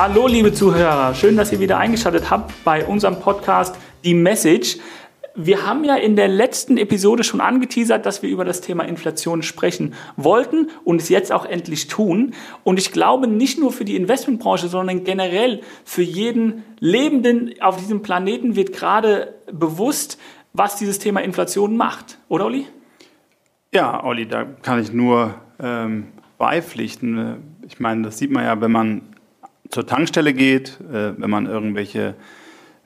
Hallo, liebe Zuhörer. Schön, dass ihr wieder eingeschaltet habt bei unserem Podcast Die Message. Wir haben ja in der letzten Episode schon angeteasert, dass wir über das Thema Inflation sprechen wollten und es jetzt auch endlich tun. Und ich glaube, nicht nur für die Investmentbranche, sondern generell für jeden Lebenden auf diesem Planeten wird gerade bewusst, was dieses Thema Inflation macht. Oder, Olli? Ja, Olli, da kann ich nur ähm, beipflichten. Ich meine, das sieht man ja, wenn man zur Tankstelle geht, äh, wenn man irgendwelche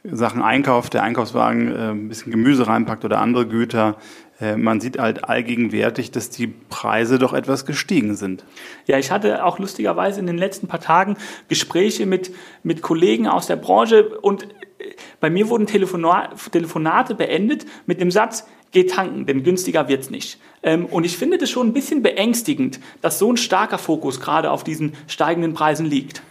Sachen einkauft, der Einkaufswagen äh, ein bisschen Gemüse reinpackt oder andere Güter, äh, man sieht halt allgegenwärtig, dass die Preise doch etwas gestiegen sind. Ja, ich hatte auch lustigerweise in den letzten paar Tagen Gespräche mit, mit Kollegen aus der Branche und bei mir wurden Telefonate beendet mit dem Satz, geh tanken, denn günstiger wird's nicht. Ähm, und ich finde das schon ein bisschen beängstigend, dass so ein starker Fokus gerade auf diesen steigenden Preisen liegt.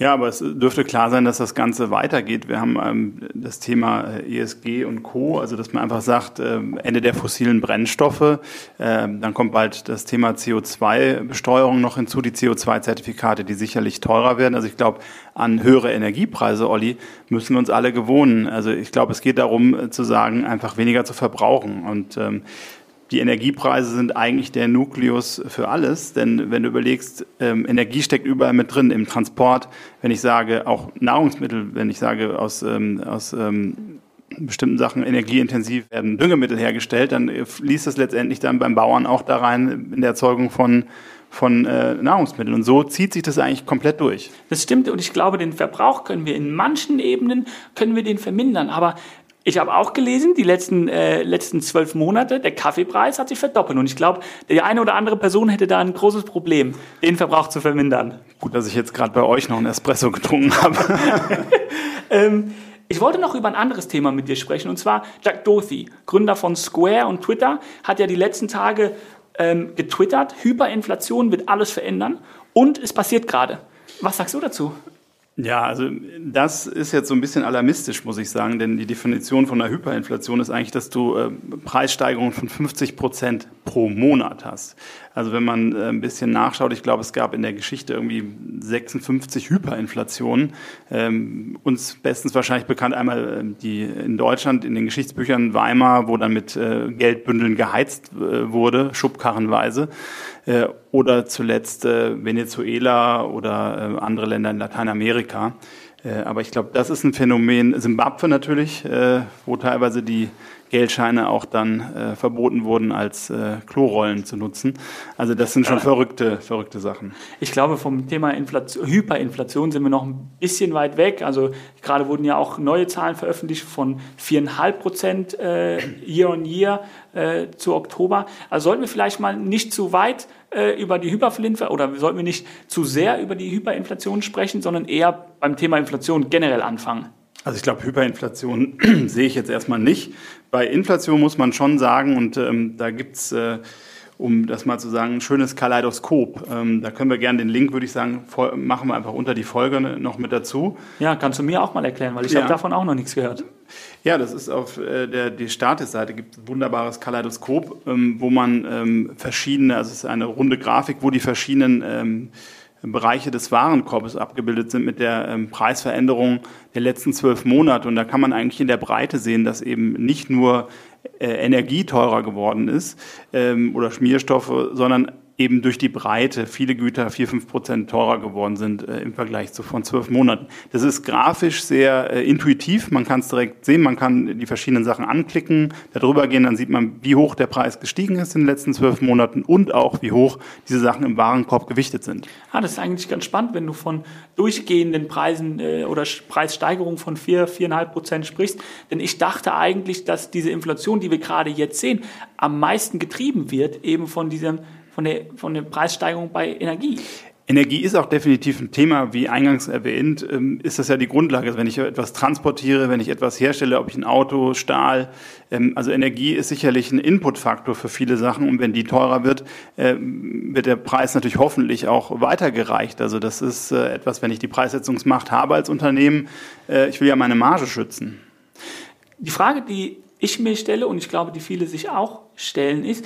Ja, aber es dürfte klar sein, dass das Ganze weitergeht. Wir haben ähm, das Thema äh, ESG und Co., also dass man einfach sagt, äh, Ende der fossilen Brennstoffe. Äh, dann kommt bald das Thema CO2-Besteuerung noch hinzu, die CO2-Zertifikate, die sicherlich teurer werden. Also ich glaube, an höhere Energiepreise, Olli, müssen wir uns alle gewohnen. Also ich glaube, es geht darum äh, zu sagen, einfach weniger zu verbrauchen. Und ähm, die Energiepreise sind eigentlich der Nukleus für alles, denn wenn du überlegst, ähm, Energie steckt überall mit drin, im Transport, wenn ich sage, auch Nahrungsmittel, wenn ich sage, aus, ähm, aus ähm, bestimmten Sachen energieintensiv werden Düngemittel hergestellt, dann fließt das letztendlich dann beim Bauern auch da rein in der Erzeugung von von äh, Nahrungsmitteln. Und so zieht sich das eigentlich komplett durch. Das stimmt und ich glaube, den Verbrauch können wir in manchen Ebenen, können wir den vermindern. Aber ich habe auch gelesen, die letzten, äh, letzten zwölf Monate, der Kaffeepreis hat sich verdoppelt. Und ich glaube, die eine oder andere Person hätte da ein großes Problem, den Verbrauch zu vermindern. Gut, dass ich jetzt gerade bei euch noch einen Espresso getrunken habe. ähm, ich wollte noch über ein anderes Thema mit dir sprechen. Und zwar Jack Dorsey, Gründer von Square und Twitter, hat ja die letzten Tage ähm, getwittert, Hyperinflation wird alles verändern. Und es passiert gerade. Was sagst du dazu? Ja, also das ist jetzt so ein bisschen alarmistisch, muss ich sagen, denn die Definition von einer Hyperinflation ist eigentlich, dass du äh, Preissteigerungen von 50 Prozent pro Monat hast. Also wenn man äh, ein bisschen nachschaut, ich glaube, es gab in der Geschichte irgendwie 56 Hyperinflationen. Ähm, uns bestens wahrscheinlich bekannt einmal äh, die in Deutschland in den Geschichtsbüchern Weimar, wo dann mit äh, Geldbündeln geheizt wurde, schubkarrenweise. Oder zuletzt Venezuela oder andere Länder in Lateinamerika. Aber ich glaube, das ist ein Phänomen. Simbabwe natürlich, wo teilweise die Geldscheine auch dann äh, verboten wurden, als äh, Klorollen zu nutzen. Also das sind schon ja. verrückte, verrückte Sachen. Ich glaube, vom Thema Inflation, Hyperinflation sind wir noch ein bisschen weit weg. Also gerade wurden ja auch neue Zahlen veröffentlicht von viereinhalb Prozent äh, Year on Year zu Oktober. Also sollten wir vielleicht mal nicht zu weit äh, über die Hyperinflation oder sollten wir nicht zu sehr über die Hyperinflation sprechen, sondern eher beim Thema Inflation generell anfangen? Also ich glaube, Hyperinflation sehe ich jetzt erstmal nicht. Bei Inflation muss man schon sagen, und ähm, da gibt's äh, um das mal zu sagen, ein schönes Kaleidoskop. Ähm, da können wir gerne den Link, würde ich sagen, machen wir einfach unter die Folge noch mit dazu. Ja, kannst du mir auch mal erklären, weil ich ja. habe davon auch noch nichts gehört. Ja, das ist auf äh, der die Status-Seite gibt ein wunderbares Kaleidoskop, ähm, wo man ähm, verschiedene, also es ist eine runde Grafik, wo die verschiedenen ähm, Bereiche des Warenkorbes abgebildet sind mit der ähm, Preisveränderung der letzten zwölf Monate. Und da kann man eigentlich in der Breite sehen, dass eben nicht nur äh, Energie teurer geworden ist ähm, oder Schmierstoffe, sondern eben durch die Breite viele Güter vier fünf Prozent teurer geworden sind äh, im Vergleich zu vor zwölf Monaten. Das ist grafisch sehr äh, intuitiv. Man kann es direkt sehen. Man kann die verschiedenen Sachen anklicken, darüber gehen. Dann sieht man, wie hoch der Preis gestiegen ist in den letzten zwölf Monaten und auch, wie hoch diese Sachen im Warenkorb gewichtet sind. Ah, das ist eigentlich ganz spannend, wenn du von durchgehenden Preisen äh, oder Preissteigerungen von vier, viereinhalb Prozent sprichst. Denn ich dachte eigentlich, dass diese Inflation, die wir gerade jetzt sehen, am meisten getrieben wird eben von diesem von der, von der Preissteigerung bei Energie. Energie ist auch definitiv ein Thema, wie eingangs erwähnt, ähm, ist das ja die Grundlage. Also wenn ich etwas transportiere, wenn ich etwas herstelle, ob ich ein Auto, Stahl, ähm, also Energie ist sicherlich ein Inputfaktor für viele Sachen und wenn die teurer wird, ähm, wird der Preis natürlich hoffentlich auch weitergereicht. Also das ist äh, etwas, wenn ich die Preissetzungsmacht habe als Unternehmen, äh, ich will ja meine Marge schützen. Die Frage, die ich mir stelle und ich glaube, die viele sich auch stellen, ist,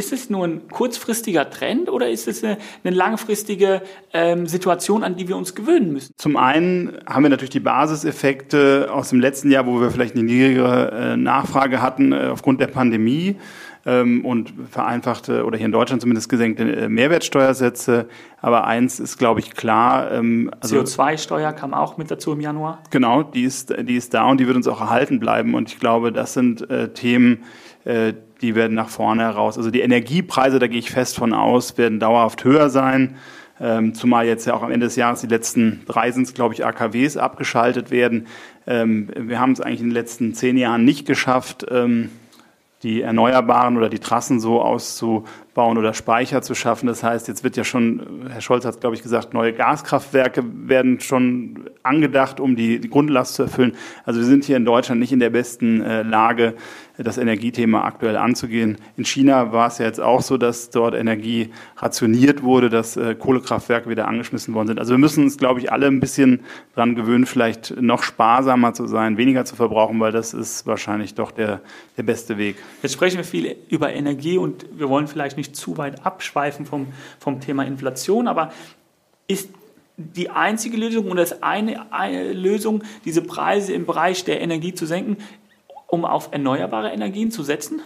Ist es nur ein kurzfristiger Trend oder ist es eine, eine langfristige ähm, Situation, an die wir uns gewöhnen müssen? Zum einen haben wir natürlich die Basiseffekte aus dem letzten Jahr, wo wir vielleicht eine niedrigere äh, Nachfrage hatten äh, aufgrund der Pandemie ähm, und vereinfachte oder hier in Deutschland zumindest gesenkte äh, Mehrwertsteuersätze. Aber eins ist, glaube ich, klar. Ähm, also, CO2-Steuer kam auch mit dazu im Januar. Genau, die ist, die ist da und die wird uns auch erhalten bleiben. Und ich glaube, das sind äh, Themen, die werden nach vorne heraus. Also die Energiepreise, da gehe ich fest von aus, werden dauerhaft höher sein. Ähm, zumal jetzt ja auch am Ende des Jahres die letzten drei sind glaube ich, AKWs abgeschaltet werden. Ähm, wir haben es eigentlich in den letzten zehn Jahren nicht geschafft, ähm, die Erneuerbaren oder die Trassen so auszubauen oder Speicher zu schaffen. Das heißt, jetzt wird ja schon, Herr Scholz hat, glaube ich, gesagt, neue Gaskraftwerke werden schon angedacht, um die, Grundlast zu erfüllen. Also wir sind hier in Deutschland nicht in der besten äh, Lage, das Energiethema aktuell anzugehen. In China war es ja jetzt auch so, dass dort Energie rationiert wurde, dass äh, Kohlekraftwerke wieder angeschmissen worden sind. Also wir müssen uns, glaube ich, alle ein bisschen dran gewöhnen, vielleicht noch sparsamer zu sein, weniger zu verbrauchen, weil das ist wahrscheinlich doch der, der beste Weg. Jetzt sprechen wir viel über Energie und wir wollen vielleicht nicht zu weit abschweifen vom, vom Thema Inflation, aber ist die einzige Lösung und das eine, eine Lösung, diese Preise im Bereich der Energie zu senken, um auf erneuerbare Energien zu setzen?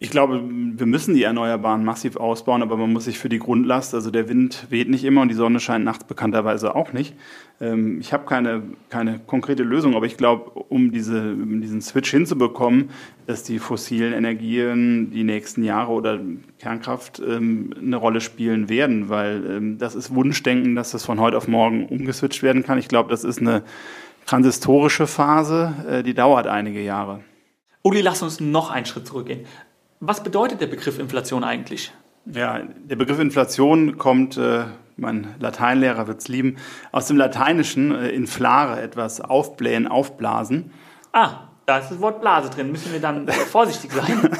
Ich glaube, wir müssen die Erneuerbaren massiv ausbauen, aber man muss sich für die Grundlast, also der Wind weht nicht immer und die Sonne scheint nachts bekannterweise auch nicht. Ähm, ich habe keine, keine konkrete Lösung, aber ich glaube, um diese, diesen Switch hinzubekommen, dass die fossilen Energien die nächsten Jahre oder Kernkraft ähm, eine Rolle spielen werden, weil ähm, das ist Wunschdenken, dass das von heute auf morgen umgeswitcht werden kann. Ich glaube, das ist eine transistorische Phase, äh, die dauert einige Jahre. Uli, lass uns noch einen Schritt zurückgehen. Was bedeutet der Begriff Inflation eigentlich? Ja, der Begriff Inflation kommt, äh, mein Lateinlehrer wird es lieben, aus dem Lateinischen äh, inflare, etwas aufblähen, aufblasen. Ah, da ist das Wort Blase drin. Müssen wir dann vorsichtig sein?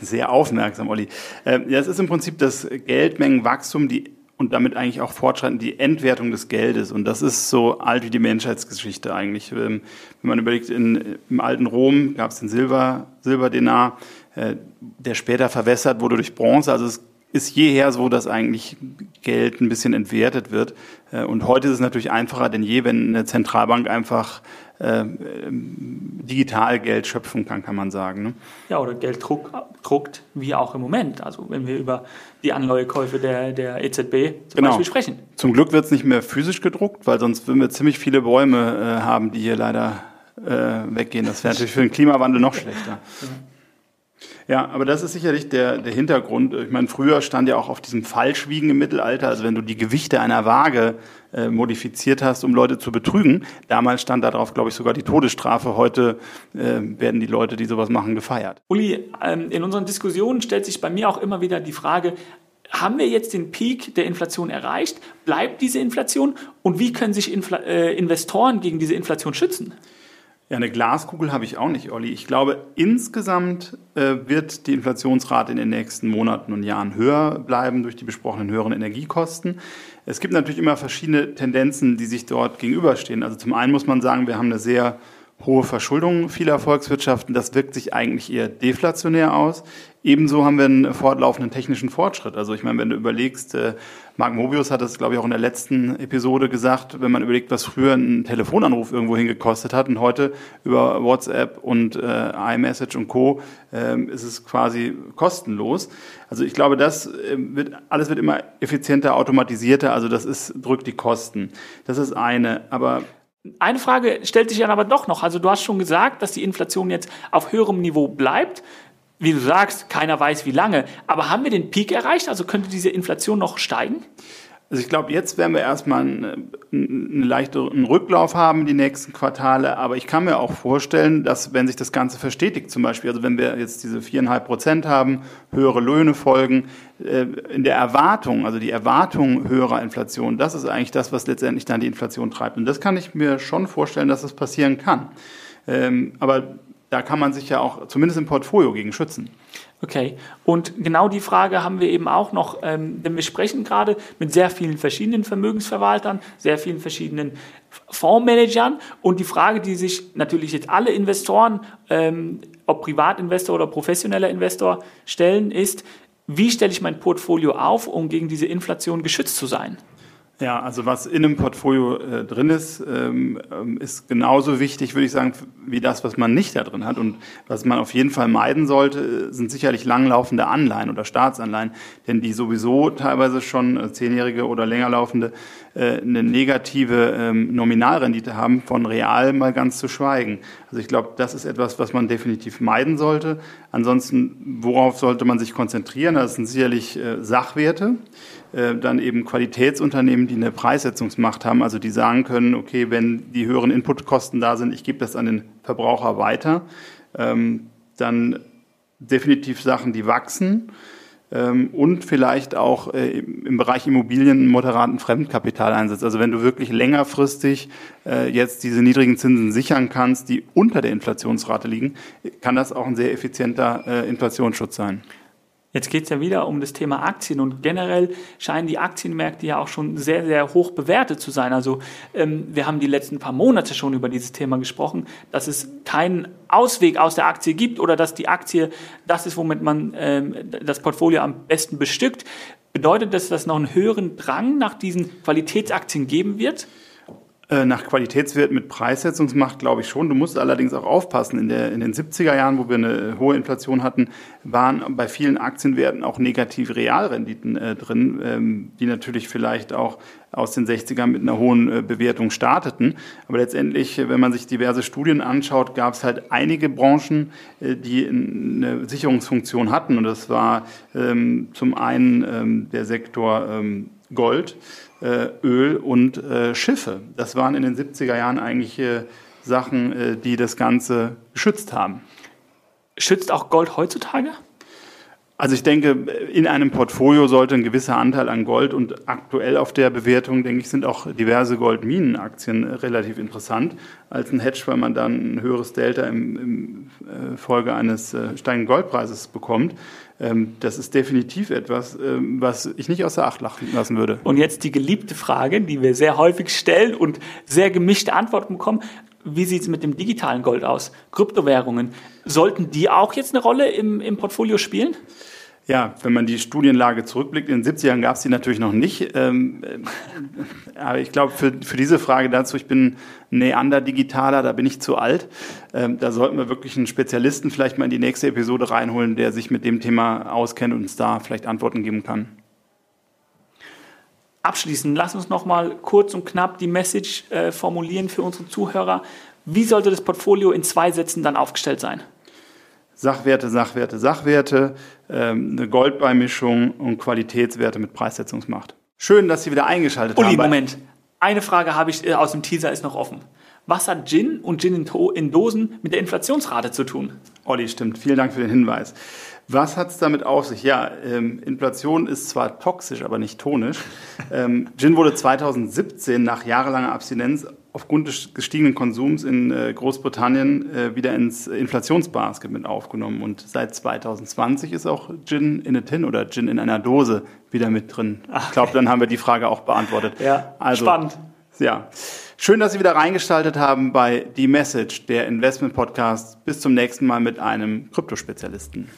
Sehr aufmerksam, Olli. Äh, ja, es ist im Prinzip das Geldmengenwachstum, die und damit eigentlich auch fortschreitend die Entwertung des Geldes. Und das ist so alt wie die Menschheitsgeschichte eigentlich. Ähm, wenn man überlegt, in, im alten Rom gab es den Silber, Silberdenar, der später verwässert wurde durch Bronze. Also es ist jeher so, dass eigentlich Geld ein bisschen entwertet wird. Äh, und heute ist es natürlich einfacher denn je, wenn eine Zentralbank einfach äh, digital Geld schöpfen kann, kann man sagen. Ne? Ja, oder Geld druck, druckt, wie auch im Moment. Also wenn wir über die Anleihekäufe der, der EZB zum genau. Beispiel sprechen. Zum Glück wird es nicht mehr physisch gedruckt, weil sonst würden wir ziemlich viele Bäume äh, haben, die hier leider äh, weggehen. Das wäre natürlich für den Klimawandel noch schlechter. Ja. Ja, aber das ist sicherlich der, der Hintergrund. Ich meine, früher stand ja auch auf diesem Falschwiegen im Mittelalter, also wenn du die Gewichte einer Waage äh, modifiziert hast, um Leute zu betrügen. Damals stand darauf, glaube ich, sogar die Todesstrafe. Heute äh, werden die Leute, die sowas machen, gefeiert. Uli, ähm, in unseren Diskussionen stellt sich bei mir auch immer wieder die Frage, haben wir jetzt den Peak der Inflation erreicht? Bleibt diese Inflation? Und wie können sich Infl äh, Investoren gegen diese Inflation schützen? Ja, eine Glaskugel habe ich auch nicht, Olli. Ich glaube, insgesamt äh, wird die Inflationsrate in den nächsten Monaten und Jahren höher bleiben durch die besprochenen höheren Energiekosten. Es gibt natürlich immer verschiedene Tendenzen, die sich dort gegenüberstehen. Also zum einen muss man sagen, wir haben eine sehr hohe Verschuldung vieler Volkswirtschaften. Das wirkt sich eigentlich eher deflationär aus. Ebenso haben wir einen fortlaufenden technischen Fortschritt. Also ich meine, wenn du überlegst, äh, Mark Mobius hat das, glaube ich, auch in der letzten Episode gesagt, wenn man überlegt, was früher ein Telefonanruf irgendwo hingekostet hat und heute über WhatsApp und äh, iMessage und Co. Äh, ist es quasi kostenlos. Also ich glaube, das äh, wird, alles wird immer effizienter, automatisierter. Also das ist, drückt die Kosten. Das ist eine. Aber eine Frage stellt sich dann aber doch noch. Also du hast schon gesagt, dass die Inflation jetzt auf höherem Niveau bleibt. Wie du sagst, keiner weiß wie lange. Aber haben wir den Peak erreicht? Also könnte diese Inflation noch steigen? Also ich glaube, jetzt werden wir erstmal einen, einen leichteren Rücklauf haben, die nächsten Quartale. Aber ich kann mir auch vorstellen, dass wenn sich das Ganze verstetigt, zum Beispiel, also wenn wir jetzt diese viereinhalb Prozent haben, höhere Löhne folgen, äh, in der Erwartung, also die Erwartung höherer Inflation, das ist eigentlich das, was letztendlich dann die Inflation treibt. Und das kann ich mir schon vorstellen, dass das passieren kann. Ähm, aber da kann man sich ja auch zumindest im Portfolio gegen schützen. Okay, und genau die Frage haben wir eben auch noch, ähm, denn wir sprechen gerade mit sehr vielen verschiedenen Vermögensverwaltern, sehr vielen verschiedenen Fondsmanagern und die Frage, die sich natürlich jetzt alle Investoren ähm, ob Privatinvestor oder professioneller Investor, stellen, ist, wie stelle ich mein Portfolio auf, um gegen diese Inflation geschützt zu sein? Ja, also was in einem Portfolio äh, drin ist, ähm, ähm, ist genauso wichtig, würde ich sagen, wie das, was man nicht da drin hat. Und was man auf jeden Fall meiden sollte, sind sicherlich langlaufende Anleihen oder Staatsanleihen, denn die sowieso teilweise schon äh, zehnjährige oder länger laufende äh, eine negative ähm, Nominalrendite haben, von real mal ganz zu schweigen. Also ich glaube, das ist etwas, was man definitiv meiden sollte. Ansonsten, worauf sollte man sich konzentrieren? Das sind sicherlich äh, Sachwerte. Äh, dann eben Qualitätsunternehmen, die eine Preissetzungsmacht haben, also die sagen können, okay, wenn die höheren Inputkosten da sind, ich gebe das an den Verbraucher weiter, ähm, dann definitiv Sachen, die wachsen und vielleicht auch äh, im Bereich Immobilien einen moderaten Fremdkapitaleinsatz. Also wenn du wirklich längerfristig äh, jetzt diese niedrigen Zinsen sichern kannst, die unter der Inflationsrate liegen, kann das auch ein sehr effizienter Inflationsschutz sein. Jetzt geht es ja wieder um das Thema Aktien und generell scheinen die Aktienmärkte ja auch schon sehr, sehr hoch bewertet zu sein. Also ähm, wir haben die letzten paar Monate schon über dieses Thema gesprochen, dass es keinen Ausweg aus der Aktie gibt oder dass die Aktie das ist, womit man ähm, das Portfolio am besten bestückt. Bedeutet das, dass es noch einen höheren Drang nach diesen Qualitätsaktien geben wird? Äh, nach Qualitätswert mit Preissetzungsmacht glaube ich schon. Du musst allerdings auch aufpassen. In, der, in den 70er Jahren, wo wir eine hohe Inflation hatten, waren bei vielen Aktienwerten auch negative Realrenditen äh, drin, ähm, die natürlich vielleicht auch aus den 60ern mit einer hohen äh, Bewertung starteten. Aber letztendlich, wenn man sich diverse Studien anschaut, gab es halt einige Branchen, äh, die eine Sicherungsfunktion hatten. Und das war ähm, zum einen ähm, der Sektor ähm, Gold, äh, Öl und äh, Schiffe. Das waren in den 70er Jahren eigentlich äh, Sachen, die das Ganze geschützt haben. Schützt auch Gold heutzutage? Also ich denke, in einem Portfolio sollte ein gewisser Anteil an Gold und aktuell auf der Bewertung, denke ich, sind auch diverse Goldminenaktien relativ interessant als ein Hedge, weil man dann ein höheres Delta im, im äh, Folge eines äh, steigenden Goldpreises bekommt. Ähm, das ist definitiv etwas, ähm, was ich nicht außer Acht lassen würde. Und jetzt die geliebte Frage, die wir sehr häufig stellen und sehr gemischte Antworten bekommen. Wie sieht es mit dem digitalen Gold aus? Kryptowährungen. Sollten die auch jetzt eine Rolle im, im Portfolio spielen? Ja, wenn man die Studienlage zurückblickt, in den 70ern gab es die natürlich noch nicht. Ähm, äh, aber ich glaube, für, für diese Frage dazu, ich bin Neander-Digitaler, da bin ich zu alt. Ähm, da sollten wir wirklich einen Spezialisten vielleicht mal in die nächste Episode reinholen, der sich mit dem Thema auskennt und uns da vielleicht Antworten geben kann. Abschließend, lass uns noch mal kurz und knapp die Message äh, formulieren für unsere Zuhörer. Wie sollte das Portfolio in zwei Sätzen dann aufgestellt sein? Sachwerte, Sachwerte, Sachwerte, ähm, eine Goldbeimischung und Qualitätswerte mit Preissetzungsmacht. Schön, dass Sie wieder eingeschaltet Uli, haben. Moment. Eine Frage habe ich äh, aus dem Teaser ist noch offen. Was hat Gin und Gin in, Dosen mit der Inflationsrate zu tun? Olli, stimmt. Vielen Dank für den Hinweis. Was hat es damit auf sich? Ja, ähm, Inflation ist zwar toxisch, aber nicht tonisch. Ähm, Gin wurde 2017 nach jahrelanger Abstinenz aufgrund des gestiegenen Konsums in äh, Großbritannien äh, wieder ins Inflationsbasket mit aufgenommen. Und seit 2020 ist auch Gin in a Tin oder Gin in einer Dose wieder mit drin. Ich glaube, dann haben wir die Frage auch beantwortet. Ja, also, spannend. Ja. Schön, dass Sie wieder reingestaltet haben bei The Message, der Investment Podcast. Bis zum nächsten Mal mit einem Kryptospezialisten.